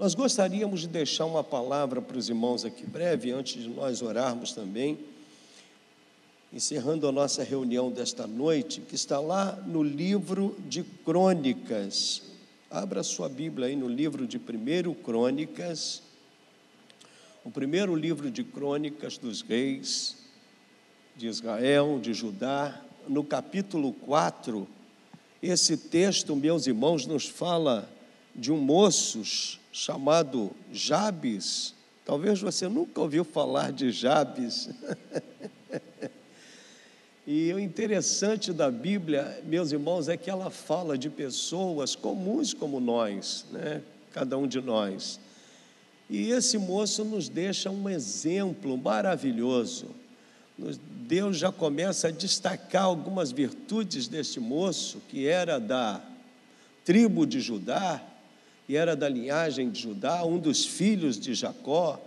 Nós gostaríamos de deixar uma palavra para os irmãos aqui breve, antes de nós orarmos também, encerrando a nossa reunião desta noite, que está lá no livro de Crônicas. Abra sua Bíblia aí no livro de 1 Crônicas, o primeiro livro de Crônicas dos Reis de Israel, de Judá, no capítulo 4. Esse texto, meus irmãos, nos fala de um moço chamado Jabes. Talvez você nunca ouviu falar de Jabes. e o interessante da Bíblia, meus irmãos, é que ela fala de pessoas comuns como nós, né? cada um de nós. E esse moço nos deixa um exemplo maravilhoso. Deus já começa a destacar algumas virtudes deste moço, que era da tribo de Judá, e era da linhagem de Judá, um dos filhos de Jacó.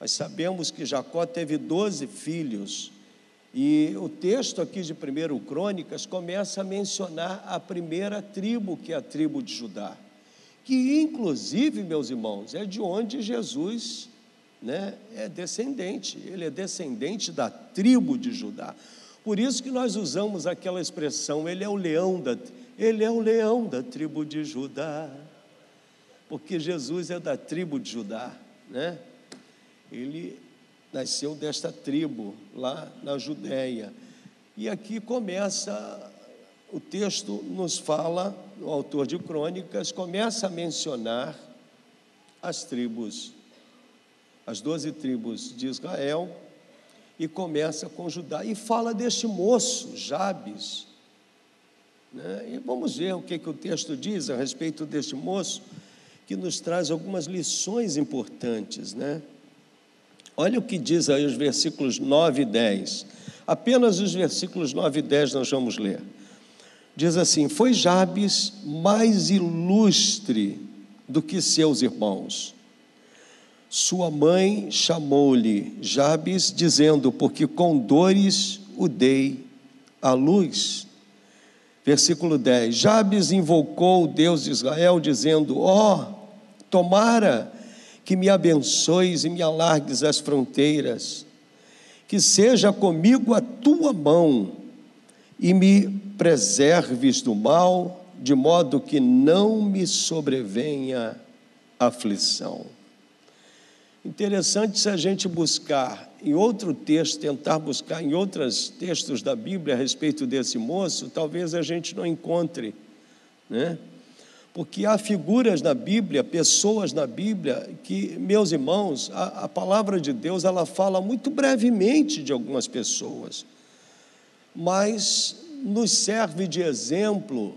Nós sabemos que Jacó teve doze filhos. E o texto aqui de 1 Crônicas começa a mencionar a primeira tribo, que é a tribo de Judá. Que, inclusive, meus irmãos, é de onde Jesus né, é descendente. Ele é descendente da tribo de Judá. Por isso que nós usamos aquela expressão, ele é o leão da, ele é o leão da tribo de Judá porque Jesus é da tribo de Judá, né? Ele nasceu desta tribo lá na Judéia. E aqui começa o texto nos fala, o autor de Crônicas começa a mencionar as tribos, as doze tribos de Israel, e começa com Judá, e fala deste moço, Jabes. Né? E vamos ver o que, que o texto diz a respeito deste moço que nos traz algumas lições importantes, né? Olha o que diz aí os versículos 9 e 10. Apenas os versículos 9 e 10 nós vamos ler. Diz assim: Foi Jabes mais ilustre do que seus irmãos. Sua mãe chamou-lhe Jabes, dizendo: Porque com dores o dei à luz. Versículo 10: Jabes invocou o Deus de Israel, dizendo: Ó, oh, Tomara que me abençoes e me alargues as fronteiras, que seja comigo a tua mão e me preserves do mal, de modo que não me sobrevenha aflição. Interessante se a gente buscar em outro texto, tentar buscar em outros textos da Bíblia a respeito desse moço, talvez a gente não encontre, né? Porque há figuras na Bíblia, pessoas na Bíblia, que, meus irmãos, a, a, palavra de Deus ela fala muito brevemente de algumas pessoas, mas nos serve de exemplo,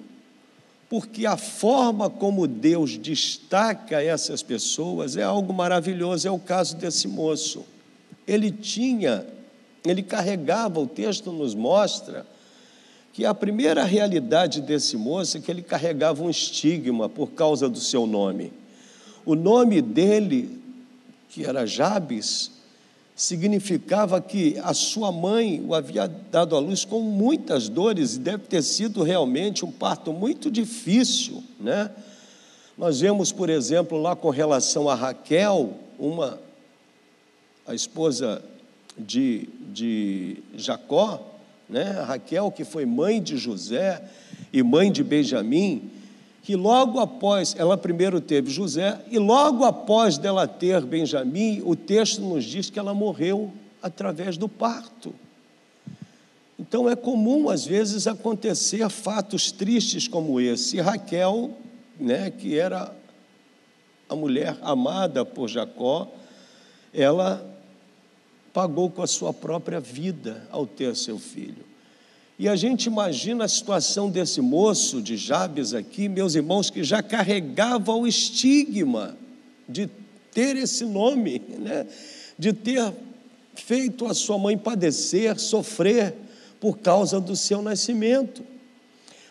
porque a forma como Deus destaca essas pessoas é algo maravilhoso. É o caso desse moço. Ele tinha, ele carregava, o texto nos mostra, que a primeira realidade desse moço é que ele carregava um estigma por causa do seu nome. O nome dele, que era Jabes, significava que a sua mãe o havia dado à luz com muitas dores e deve ter sido realmente um parto muito difícil, né? Nós vemos, por exemplo, lá com relação a Raquel, uma a esposa de, de Jacó, né? Raquel, que foi mãe de José e mãe de Benjamim, que logo após, ela primeiro teve José, e logo após dela ter Benjamim, o texto nos diz que ela morreu através do parto. Então é comum, às vezes, acontecer fatos tristes como esse. E Raquel, né, que era a mulher amada por Jacó, ela pagou com a sua própria vida ao ter seu filho. E a gente imagina a situação desse moço de Jabes aqui, meus irmãos, que já carregava o estigma de ter esse nome, né? de ter feito a sua mãe padecer, sofrer por causa do seu nascimento.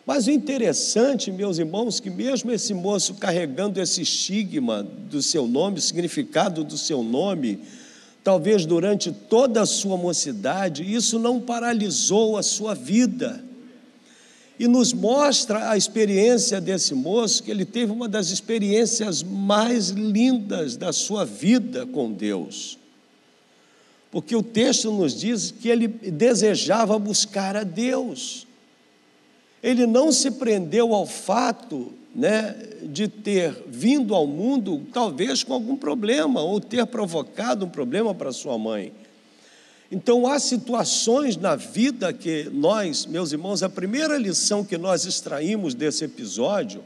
Mas o interessante, meus irmãos, que mesmo esse moço carregando esse estigma do seu nome, significado do seu nome, talvez durante toda a sua mocidade, isso não paralisou a sua vida. e nos mostra a experiência desse moço, que ele teve uma das experiências mais lindas da sua vida com Deus. Porque o texto nos diz que ele desejava buscar a Deus. Ele não se prendeu ao fato né, de ter vindo ao mundo, talvez com algum problema, ou ter provocado um problema para sua mãe. Então, há situações na vida que nós, meus irmãos, a primeira lição que nós extraímos desse episódio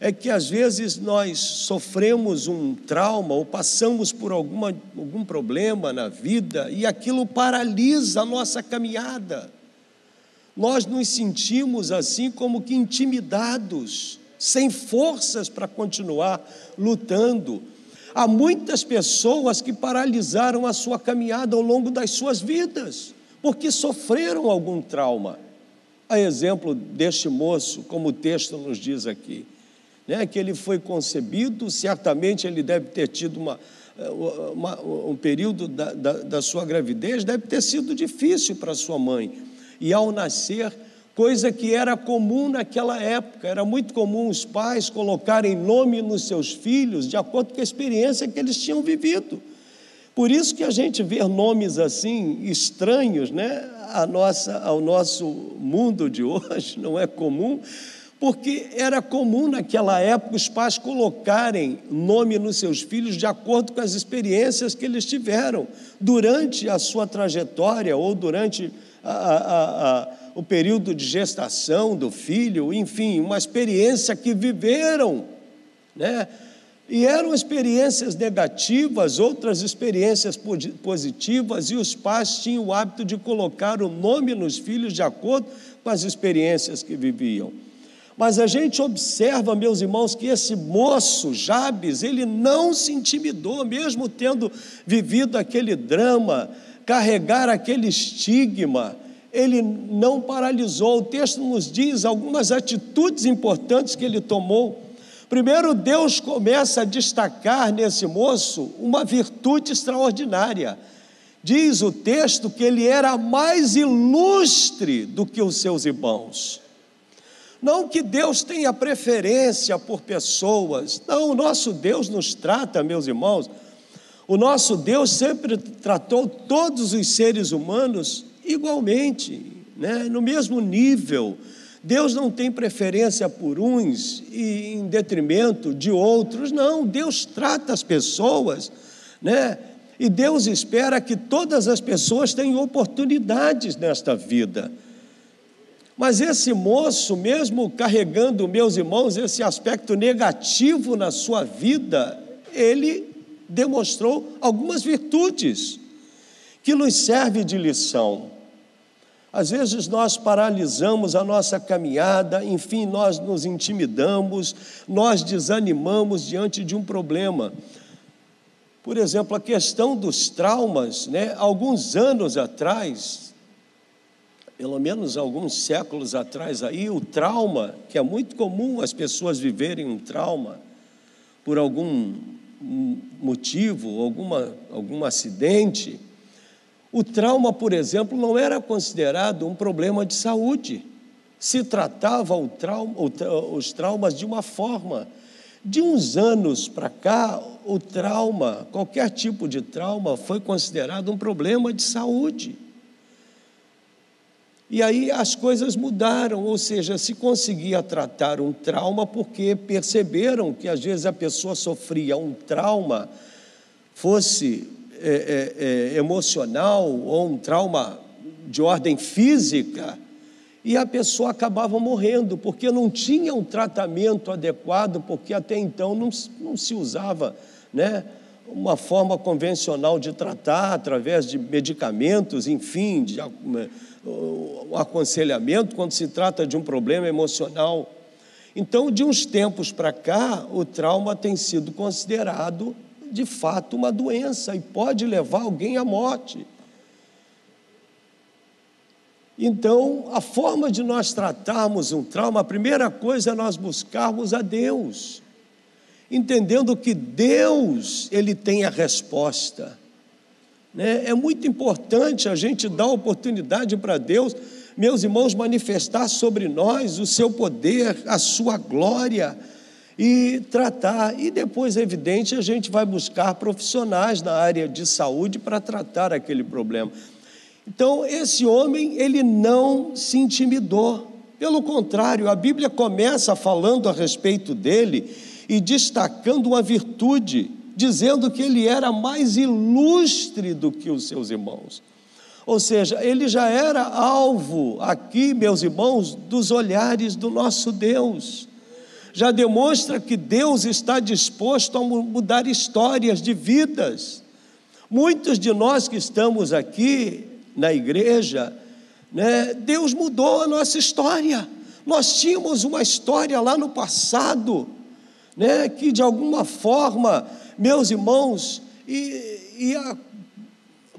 é que às vezes nós sofremos um trauma ou passamos por alguma, algum problema na vida e aquilo paralisa a nossa caminhada. Nós nos sentimos assim como que intimidados, sem forças para continuar lutando. Há muitas pessoas que paralisaram a sua caminhada ao longo das suas vidas, porque sofreram algum trauma. A exemplo deste moço, como o texto nos diz aqui, né, que ele foi concebido, certamente ele deve ter tido uma, uma um período da, da, da sua gravidez, deve ter sido difícil para sua mãe. E ao nascer, coisa que era comum naquela época. Era muito comum os pais colocarem nome nos seus filhos de acordo com a experiência que eles tinham vivido. Por isso que a gente vê nomes assim estranhos, né, a nossa, ao nosso mundo de hoje, não é comum, porque era comum naquela época os pais colocarem nome nos seus filhos de acordo com as experiências que eles tiveram durante a sua trajetória ou durante a, a, a o período de gestação do filho, enfim, uma experiência que viveram, né? E eram experiências negativas, outras experiências positivas, e os pais tinham o hábito de colocar o nome nos filhos de acordo com as experiências que viviam. Mas a gente observa, meus irmãos, que esse moço, Jabes, ele não se intimidou, mesmo tendo vivido aquele drama, carregar aquele estigma, ele não paralisou. O texto nos diz algumas atitudes importantes que ele tomou. Primeiro, Deus começa a destacar nesse moço uma virtude extraordinária. Diz o texto que ele era mais ilustre do que os seus irmãos. Não que Deus tenha preferência por pessoas, não, o nosso Deus nos trata, meus irmãos. O nosso Deus sempre tratou todos os seres humanos igualmente, né? no mesmo nível. Deus não tem preferência por uns e em detrimento de outros, não. Deus trata as pessoas, né? E Deus espera que todas as pessoas tenham oportunidades nesta vida. Mas esse moço, mesmo carregando, meus irmãos, esse aspecto negativo na sua vida, ele demonstrou algumas virtudes que nos servem de lição. Às vezes nós paralisamos a nossa caminhada, enfim, nós nos intimidamos, nós desanimamos diante de um problema. Por exemplo, a questão dos traumas, né? Alguns anos atrás, pelo menos alguns séculos atrás aí, o trauma, que é muito comum as pessoas viverem um trauma por algum motivo, alguma, algum acidente, o trauma, por exemplo, não era considerado um problema de saúde. Se tratava trauma, os traumas de uma forma. De uns anos para cá, o trauma, qualquer tipo de trauma, foi considerado um problema de saúde. E aí as coisas mudaram, ou seja, se conseguia tratar um trauma porque perceberam que às vezes a pessoa sofria um trauma, fosse é, é, é, emocional ou um trauma de ordem física, e a pessoa acabava morrendo, porque não tinha um tratamento adequado, porque até então não, não se usava né, uma forma convencional de tratar através de medicamentos, enfim, de um aconselhamento quando se trata de um problema emocional. Então, de uns tempos para cá, o trauma tem sido considerado de fato uma doença e pode levar alguém à morte. Então, a forma de nós tratarmos um trauma, a primeira coisa é nós buscarmos a Deus, entendendo que Deus, Ele tem a resposta. Né? É muito importante a gente dar oportunidade para Deus meus irmãos, manifestar sobre nós o seu poder, a sua glória e tratar. E depois, é evidente, a gente vai buscar profissionais na área de saúde para tratar aquele problema. Então, esse homem, ele não se intimidou. Pelo contrário, a Bíblia começa falando a respeito dele e destacando uma virtude, dizendo que ele era mais ilustre do que os seus irmãos. Ou seja, ele já era alvo aqui, meus irmãos, dos olhares do nosso Deus. Já demonstra que Deus está disposto a mudar histórias de vidas. Muitos de nós que estamos aqui na igreja, né, Deus mudou a nossa história. Nós tínhamos uma história lá no passado, né, que de alguma forma, meus irmãos, ia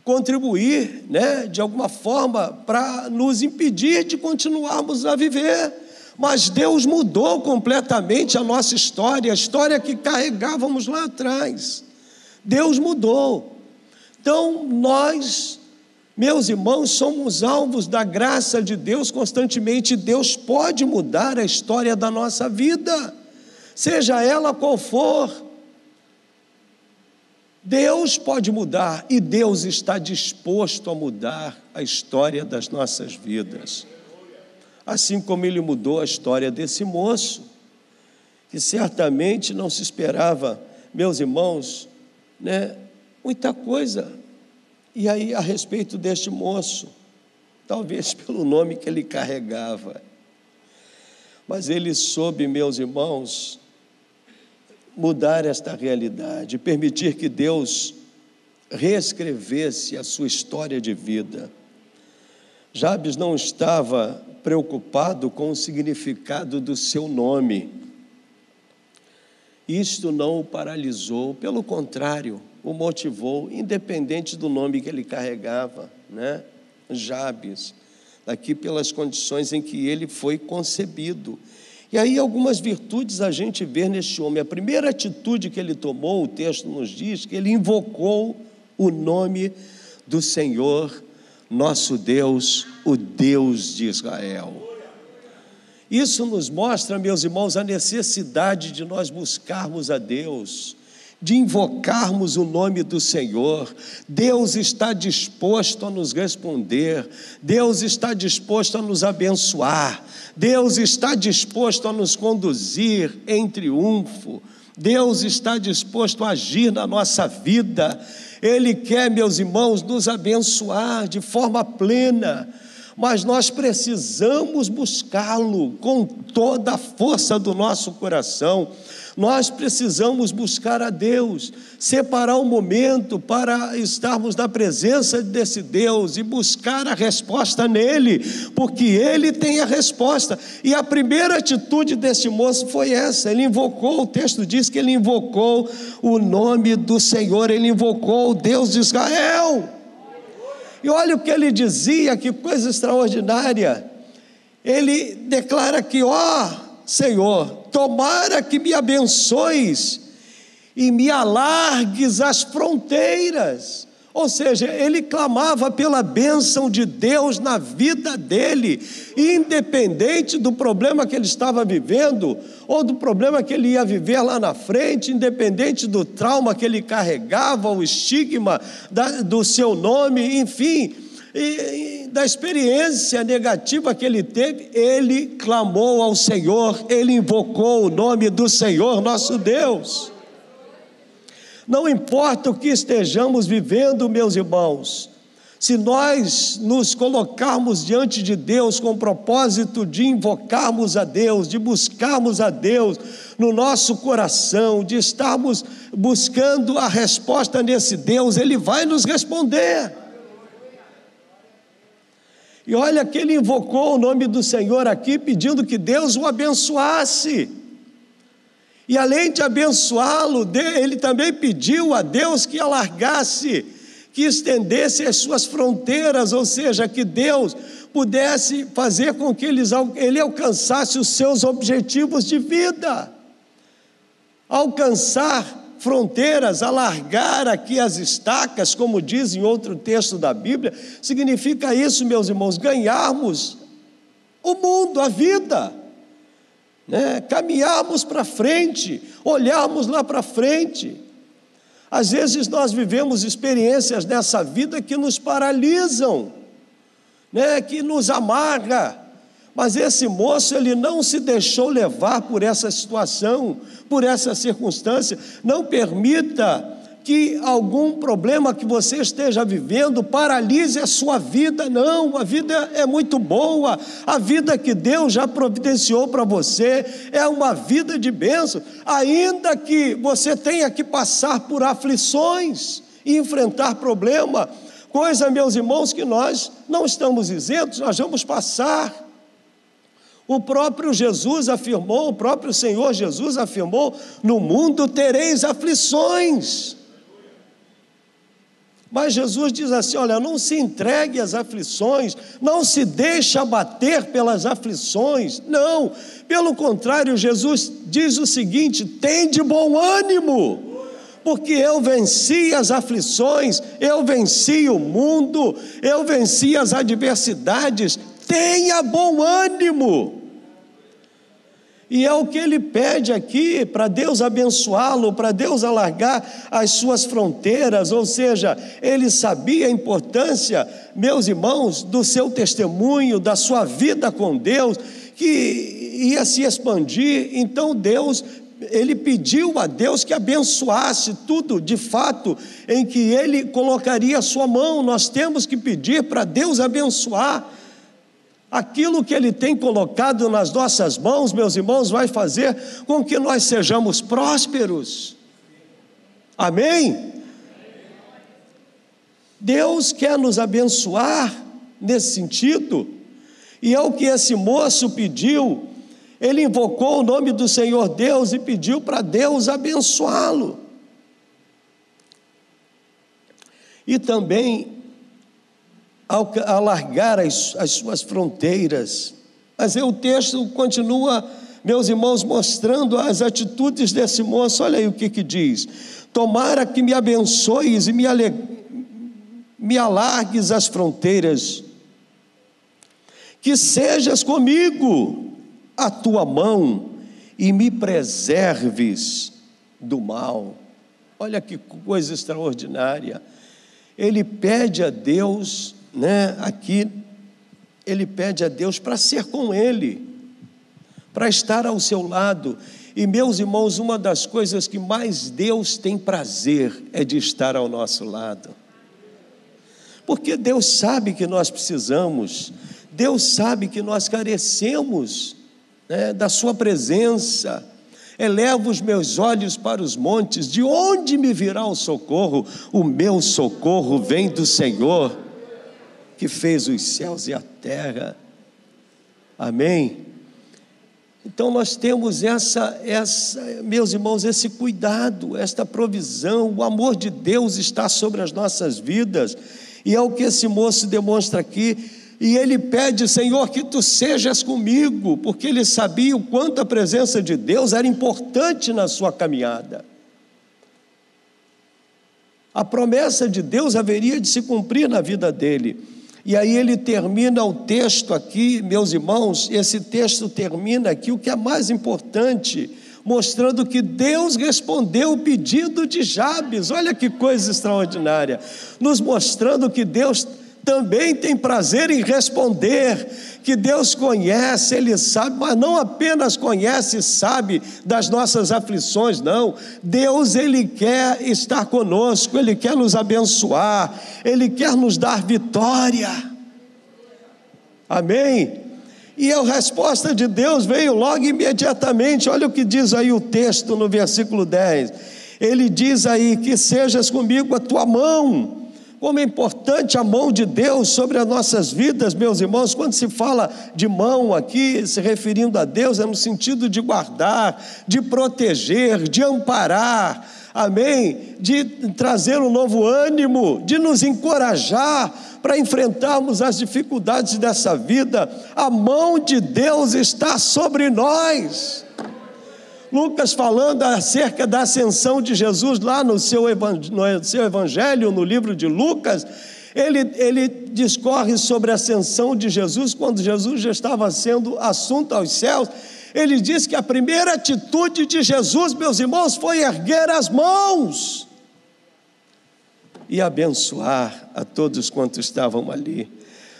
contribuir, né, de alguma forma, para nos impedir de continuarmos a viver. Mas Deus mudou completamente a nossa história, a história que carregávamos lá atrás. Deus mudou. Então, nós, meus irmãos, somos alvos da graça de Deus constantemente. Deus pode mudar a história da nossa vida, seja ela qual for. Deus pode mudar e Deus está disposto a mudar a história das nossas vidas. Assim como ele mudou a história desse moço, que certamente não se esperava, meus irmãos, né, muita coisa. E aí, a respeito deste moço, talvez pelo nome que ele carregava, mas ele soube, meus irmãos, mudar esta realidade, permitir que Deus reescrevesse a sua história de vida. Jabes não estava preocupado com o significado do seu nome. Isto não o paralisou, pelo contrário, o motivou, independente do nome que ele carregava, né? Jabes, daqui pelas condições em que ele foi concebido. E aí, algumas virtudes a gente vê neste homem. A primeira atitude que ele tomou, o texto nos diz que ele invocou o nome do Senhor, nosso Deus, o Deus de Israel. Isso nos mostra, meus irmãos, a necessidade de nós buscarmos a Deus de invocarmos o nome do Senhor. Deus está disposto a nos responder, Deus está disposto a nos abençoar, Deus está disposto a nos conduzir em triunfo, Deus está disposto a agir na nossa vida. Ele quer, meus irmãos, nos abençoar de forma plena mas nós precisamos buscá-lo com toda a força do nosso coração. Nós precisamos buscar a Deus, separar um momento para estarmos na presença desse Deus e buscar a resposta nele, porque ele tem a resposta. E a primeira atitude desse moço foi essa: ele invocou, o texto diz que ele invocou o nome do Senhor, ele invocou o Deus de Israel. E olha o que ele dizia, que coisa extraordinária. Ele declara que, ó Senhor, tomara que me abençoes e me alargues as fronteiras. Ou seja, ele clamava pela bênção de Deus na vida dele, independente do problema que ele estava vivendo, ou do problema que ele ia viver lá na frente, independente do trauma que ele carregava, o estigma da, do seu nome, enfim, e, e da experiência negativa que ele teve, ele clamou ao Senhor, ele invocou o nome do Senhor nosso Deus. Não importa o que estejamos vivendo, meus irmãos, se nós nos colocarmos diante de Deus com o propósito de invocarmos a Deus, de buscarmos a Deus no nosso coração, de estarmos buscando a resposta nesse Deus, Ele vai nos responder. E olha que ele invocou o nome do Senhor aqui, pedindo que Deus o abençoasse. E além de abençoá-lo, ele também pediu a Deus que alargasse, que estendesse as suas fronteiras, ou seja, que Deus pudesse fazer com que ele alcançasse os seus objetivos de vida. Alcançar fronteiras, alargar aqui as estacas, como diz em outro texto da Bíblia, significa isso, meus irmãos, ganharmos o mundo, a vida. Né? Caminharmos para frente, olharmos lá para frente. Às vezes nós vivemos experiências nessa vida que nos paralisam, né? que nos amarga. Mas esse moço, ele não se deixou levar por essa situação, por essa circunstância. Não permita que algum problema que você esteja vivendo paralise a sua vida. Não, a vida é muito boa. A vida que Deus já providenciou para você é uma vida de bênção, ainda que você tenha que passar por aflições e enfrentar problema, coisa, meus irmãos, que nós não estamos isentos, nós vamos passar. O próprio Jesus afirmou, o próprio Senhor Jesus afirmou: no mundo tereis aflições. Mas Jesus diz assim: olha, não se entregue às aflições, não se deixe abater pelas aflições, não, pelo contrário, Jesus diz o seguinte: tem de bom ânimo, porque eu venci as aflições, eu venci o mundo, eu venci as adversidades, tenha bom ânimo. E é o que ele pede aqui para Deus abençoá-lo, para Deus alargar as suas fronteiras, ou seja, ele sabia a importância, meus irmãos, do seu testemunho, da sua vida com Deus, que ia se expandir. Então Deus, ele pediu a Deus que abençoasse tudo, de fato, em que ele colocaria a sua mão. Nós temos que pedir para Deus abençoar Aquilo que Ele tem colocado nas nossas mãos, meus irmãos, vai fazer com que nós sejamos prósperos. Amém? Deus quer nos abençoar nesse sentido, e é o que esse moço pediu. Ele invocou o nome do Senhor Deus e pediu para Deus abençoá-lo. E também alargar as, as suas fronteiras. Mas o texto continua, meus irmãos, mostrando as atitudes desse moço. Olha aí o que, que diz: Tomara que me abençoes e me, ale... me alargues as fronteiras, que sejas comigo a tua mão e me preserves do mal. Olha que coisa extraordinária. Ele pede a Deus né, aqui ele pede a Deus para ser com ele, para estar ao seu lado. E meus irmãos, uma das coisas que mais Deus tem prazer é de estar ao nosso lado. Porque Deus sabe que nós precisamos, Deus sabe que nós carecemos né, da Sua presença. Elevo os meus olhos para os montes, de onde me virá o socorro? O meu socorro vem do Senhor que fez os céus e a terra. Amém? Então nós temos essa, essa, meus irmãos, esse cuidado, esta provisão, o amor de Deus está sobre as nossas vidas, e é o que esse moço demonstra aqui. E ele pede, Senhor, que tu sejas comigo, porque ele sabia o quanto a presença de Deus era importante na sua caminhada. A promessa de Deus haveria de se cumprir na vida dele. E aí ele termina o texto aqui, meus irmãos, esse texto termina aqui, o que é mais importante, mostrando que Deus respondeu o pedido de Jabes. Olha que coisa extraordinária, nos mostrando que Deus também tem prazer em responder, que Deus conhece, Ele sabe, mas não apenas conhece e sabe das nossas aflições, não. Deus, Ele quer estar conosco, Ele quer nos abençoar, Ele quer nos dar vitória. Amém? E a resposta de Deus veio logo imediatamente, olha o que diz aí o texto no versículo 10. Ele diz aí: Que sejas comigo a tua mão como é importante a mão de Deus sobre as nossas vidas, meus irmãos. Quando se fala de mão aqui, se referindo a Deus, é no sentido de guardar, de proteger, de amparar, amém? De trazer um novo ânimo, de nos encorajar para enfrentarmos as dificuldades dessa vida. A mão de Deus está sobre nós. Lucas falando acerca da ascensão de Jesus lá no seu, no seu evangelho, no livro de Lucas, ele, ele discorre sobre a ascensão de Jesus, quando Jesus já estava sendo assunto aos céus, ele diz que a primeira atitude de Jesus, meus irmãos, foi erguer as mãos e abençoar a todos quantos estavam ali.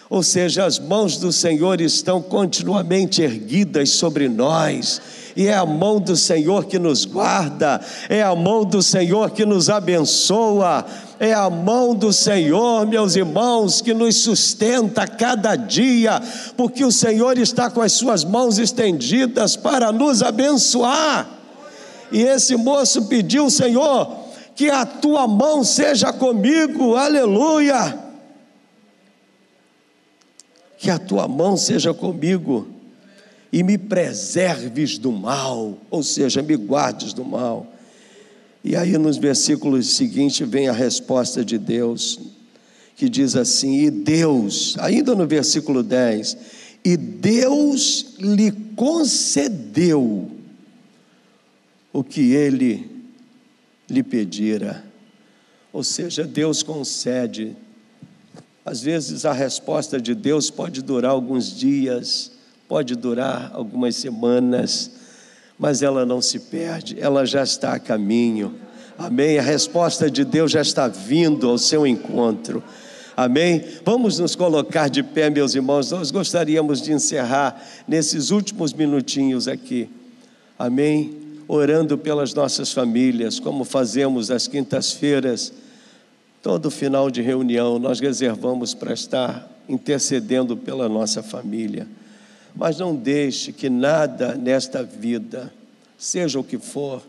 Ou seja, as mãos do Senhor estão continuamente erguidas sobre nós, e é a mão do Senhor que nos guarda, é a mão do Senhor que nos abençoa, é a mão do Senhor, meus irmãos, que nos sustenta cada dia, porque o Senhor está com as suas mãos estendidas para nos abençoar. E esse moço pediu, Senhor, que a tua mão seja comigo, aleluia que a tua mão seja comigo e me preserves do mal, ou seja, me guardes do mal. E aí nos versículos seguintes vem a resposta de Deus, que diz assim: E Deus, ainda no versículo 10, e Deus lhe concedeu o que ele lhe pedira. Ou seja, Deus concede às vezes a resposta de Deus pode durar alguns dias, pode durar algumas semanas, mas ela não se perde, ela já está a caminho. Amém? A resposta de Deus já está vindo ao seu encontro. Amém? Vamos nos colocar de pé, meus irmãos. Nós gostaríamos de encerrar nesses últimos minutinhos aqui. Amém? Orando pelas nossas famílias, como fazemos às quintas-feiras Todo final de reunião nós reservamos para estar intercedendo pela nossa família. Mas não deixe que nada nesta vida, seja o que for,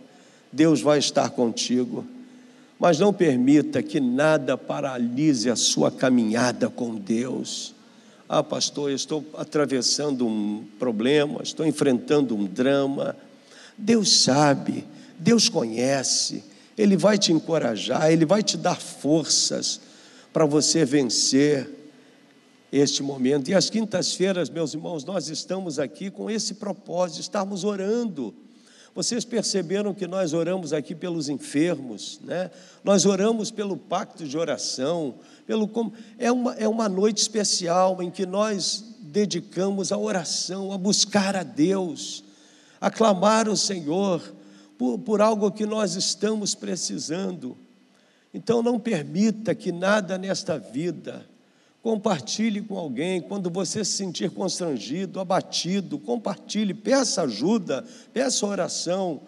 Deus vai estar contigo. Mas não permita que nada paralise a sua caminhada com Deus. Ah, pastor, estou atravessando um problema, estou enfrentando um drama. Deus sabe, Deus conhece. Ele vai te encorajar, Ele vai te dar forças para você vencer este momento. E às quintas-feiras, meus irmãos, nós estamos aqui com esse propósito, estamos orando. Vocês perceberam que nós oramos aqui pelos enfermos, né? Nós oramos pelo pacto de oração, pelo é uma é uma noite especial em que nós dedicamos a oração, a buscar a Deus, a clamar o Senhor, por, por algo que nós estamos precisando. Então não permita que nada nesta vida compartilhe com alguém quando você se sentir constrangido, abatido, compartilhe, peça ajuda, peça oração,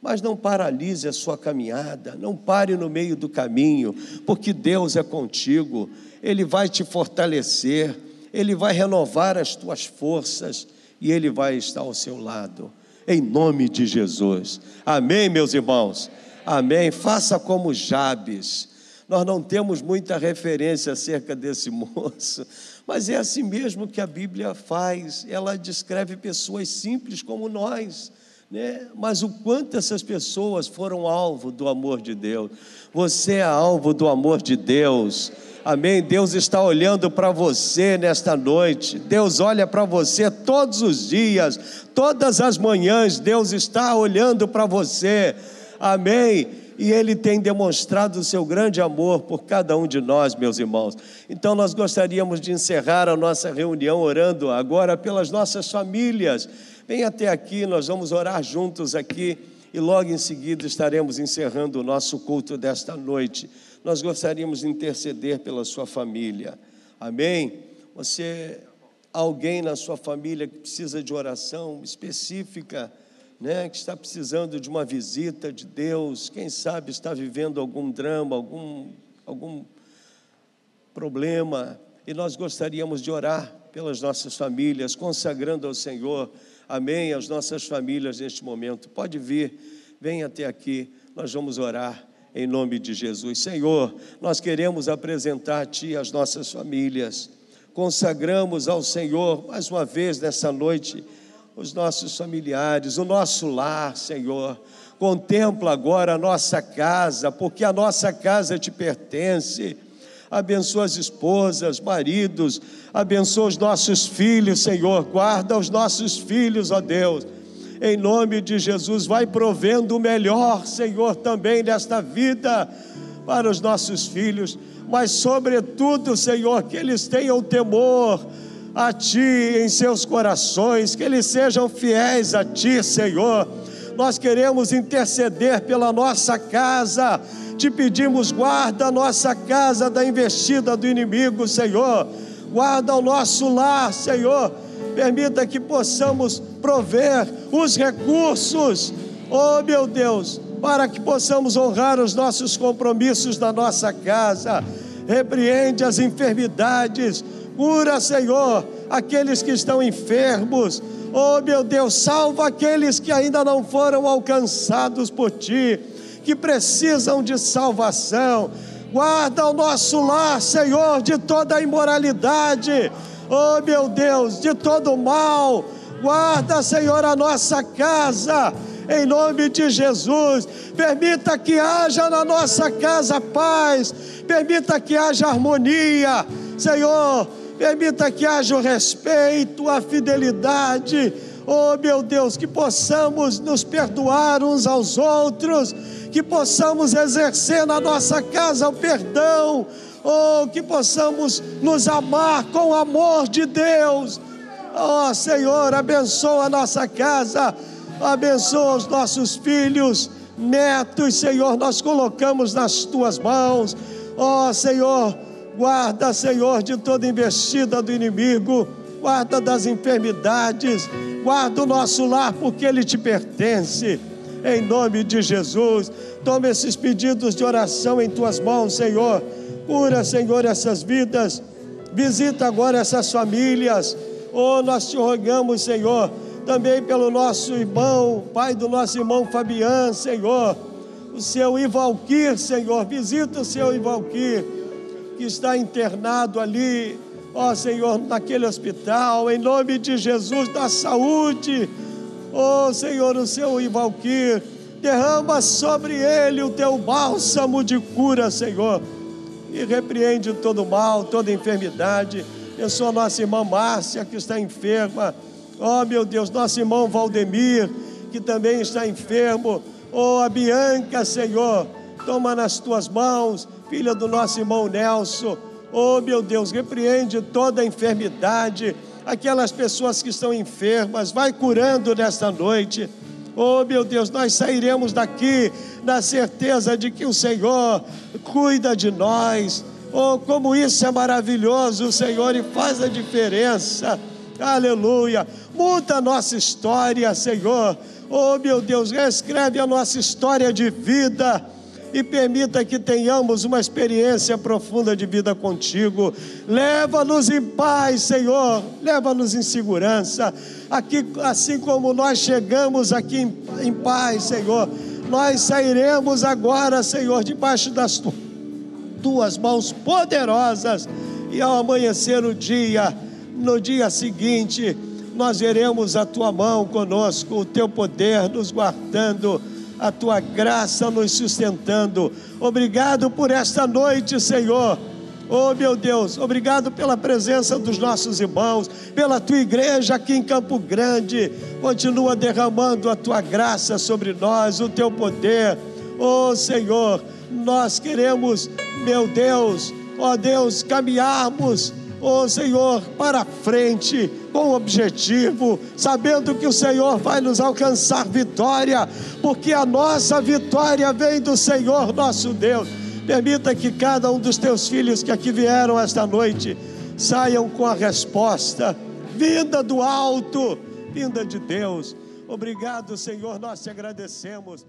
mas não paralise a sua caminhada, não pare no meio do caminho, porque Deus é contigo, Ele vai te fortalecer, Ele vai renovar as tuas forças e Ele vai estar ao seu lado em nome de Jesus. Amém, meus irmãos? Amém. Faça como Jabes. Nós não temos muita referência acerca desse moço, mas é assim mesmo que a Bíblia faz. Ela descreve pessoas simples como nós. Né? Mas o quanto essas pessoas foram alvo do amor de Deus. Você é alvo do amor de Deus. Amém. Deus está olhando para você nesta noite. Deus olha para você todos os dias, todas as manhãs. Deus está olhando para você. Amém. E Ele tem demonstrado o seu grande amor por cada um de nós, meus irmãos. Então, nós gostaríamos de encerrar a nossa reunião orando agora pelas nossas famílias. Vem até aqui, nós vamos orar juntos aqui e logo em seguida estaremos encerrando o nosso culto desta noite nós gostaríamos de interceder pela sua família. Amém? Você, alguém na sua família que precisa de oração específica, né, que está precisando de uma visita de Deus, quem sabe está vivendo algum drama, algum, algum problema, e nós gostaríamos de orar pelas nossas famílias, consagrando ao Senhor, amém, as nossas famílias neste momento. Pode vir, venha até aqui, nós vamos orar em nome de Jesus. Senhor, nós queremos apresentar a Ti as nossas famílias, consagramos ao Senhor mais uma vez nessa noite os nossos familiares, o nosso lar, Senhor. Contempla agora a nossa casa, porque a nossa casa te pertence. Abençoa as esposas, maridos, abençoa os nossos filhos, Senhor. Guarda os nossos filhos, ó Deus em nome de Jesus, vai provendo o melhor, Senhor, também nesta vida, para os nossos filhos, mas, sobretudo, Senhor, que eles tenham temor a Ti em seus corações, que eles sejam fiéis a Ti, Senhor. Nós queremos interceder pela nossa casa, te pedimos, guarda a nossa casa da investida do inimigo, Senhor. Guarda o nosso lar, Senhor. Permita que possamos prover os recursos, oh meu Deus, para que possamos honrar os nossos compromissos da nossa casa. Repreende as enfermidades, cura, Senhor, aqueles que estão enfermos. Oh, meu Deus, salva aqueles que ainda não foram alcançados por ti, que precisam de salvação. Guarda o nosso lar, Senhor, de toda imoralidade. Oh, meu Deus, de todo mal. Guarda, Senhor, a nossa casa em nome de Jesus. Permita que haja na nossa casa paz, permita que haja harmonia, Senhor. Permita que haja o respeito, a fidelidade. Oh, meu Deus, que possamos nos perdoar uns aos outros, que possamos exercer na nossa casa o perdão, oh, que possamos nos amar com o amor de Deus. Oh, Senhor, abençoa a nossa casa abençoa os nossos filhos, netos, Senhor, nós colocamos nas tuas mãos, oh, Senhor, guarda, Senhor, de toda investida do inimigo, guarda das enfermidades, guarda o nosso lar, porque ele te pertence, em nome de Jesus. Toma esses pedidos de oração em tuas mãos, Senhor. Cura, Senhor, essas vidas. Visita agora essas famílias. Oh, nós te rogamos, Senhor também pelo nosso irmão, pai do nosso irmão Fabiano, Senhor, o seu Ivalquir, Senhor, visita o seu Ivalquir, que está internado ali, ó Senhor, naquele hospital, em nome de Jesus, da saúde, ó Senhor, o seu Ivalquir, derrama sobre ele o teu bálsamo de cura, Senhor, e repreende todo mal, toda enfermidade. Eu sou a nossa irmã Márcia, que está enferma, Oh, meu Deus, nosso irmão Valdemir, que também está enfermo. Oh, a Bianca, Senhor, toma nas tuas mãos, filha do nosso irmão Nelson. Oh, meu Deus, repreende toda enfermidade, aquelas pessoas que estão enfermas, vai curando nesta noite. Oh, meu Deus, nós sairemos daqui na certeza de que o Senhor cuida de nós. Oh, como isso é maravilhoso, Senhor, e faz a diferença. Aleluia. Muda a nossa história, Senhor. Oh, meu Deus, reescreve a nossa história de vida e permita que tenhamos uma experiência profunda de vida contigo. Leva-nos em paz, Senhor. Leva-nos em segurança. Aqui, assim como nós chegamos aqui em, em paz, Senhor, nós sairemos agora, Senhor, debaixo das tu, tuas mãos poderosas. E ao amanhecer o dia, no dia seguinte, nós veremos a tua mão conosco, o teu poder nos guardando, a tua graça nos sustentando. Obrigado por esta noite, Senhor. Oh meu Deus, obrigado pela presença dos nossos irmãos, pela tua igreja aqui em Campo Grande. Continua derramando a tua graça sobre nós, o teu poder. Oh Senhor, nós queremos, meu Deus, ó oh Deus, caminharmos oh Senhor, para frente, com objetivo, sabendo que o Senhor vai nos alcançar vitória, porque a nossa vitória vem do Senhor nosso Deus. Permita que cada um dos teus filhos que aqui vieram esta noite saiam com a resposta, vinda do alto, vinda de Deus. Obrigado, Senhor, nós te agradecemos.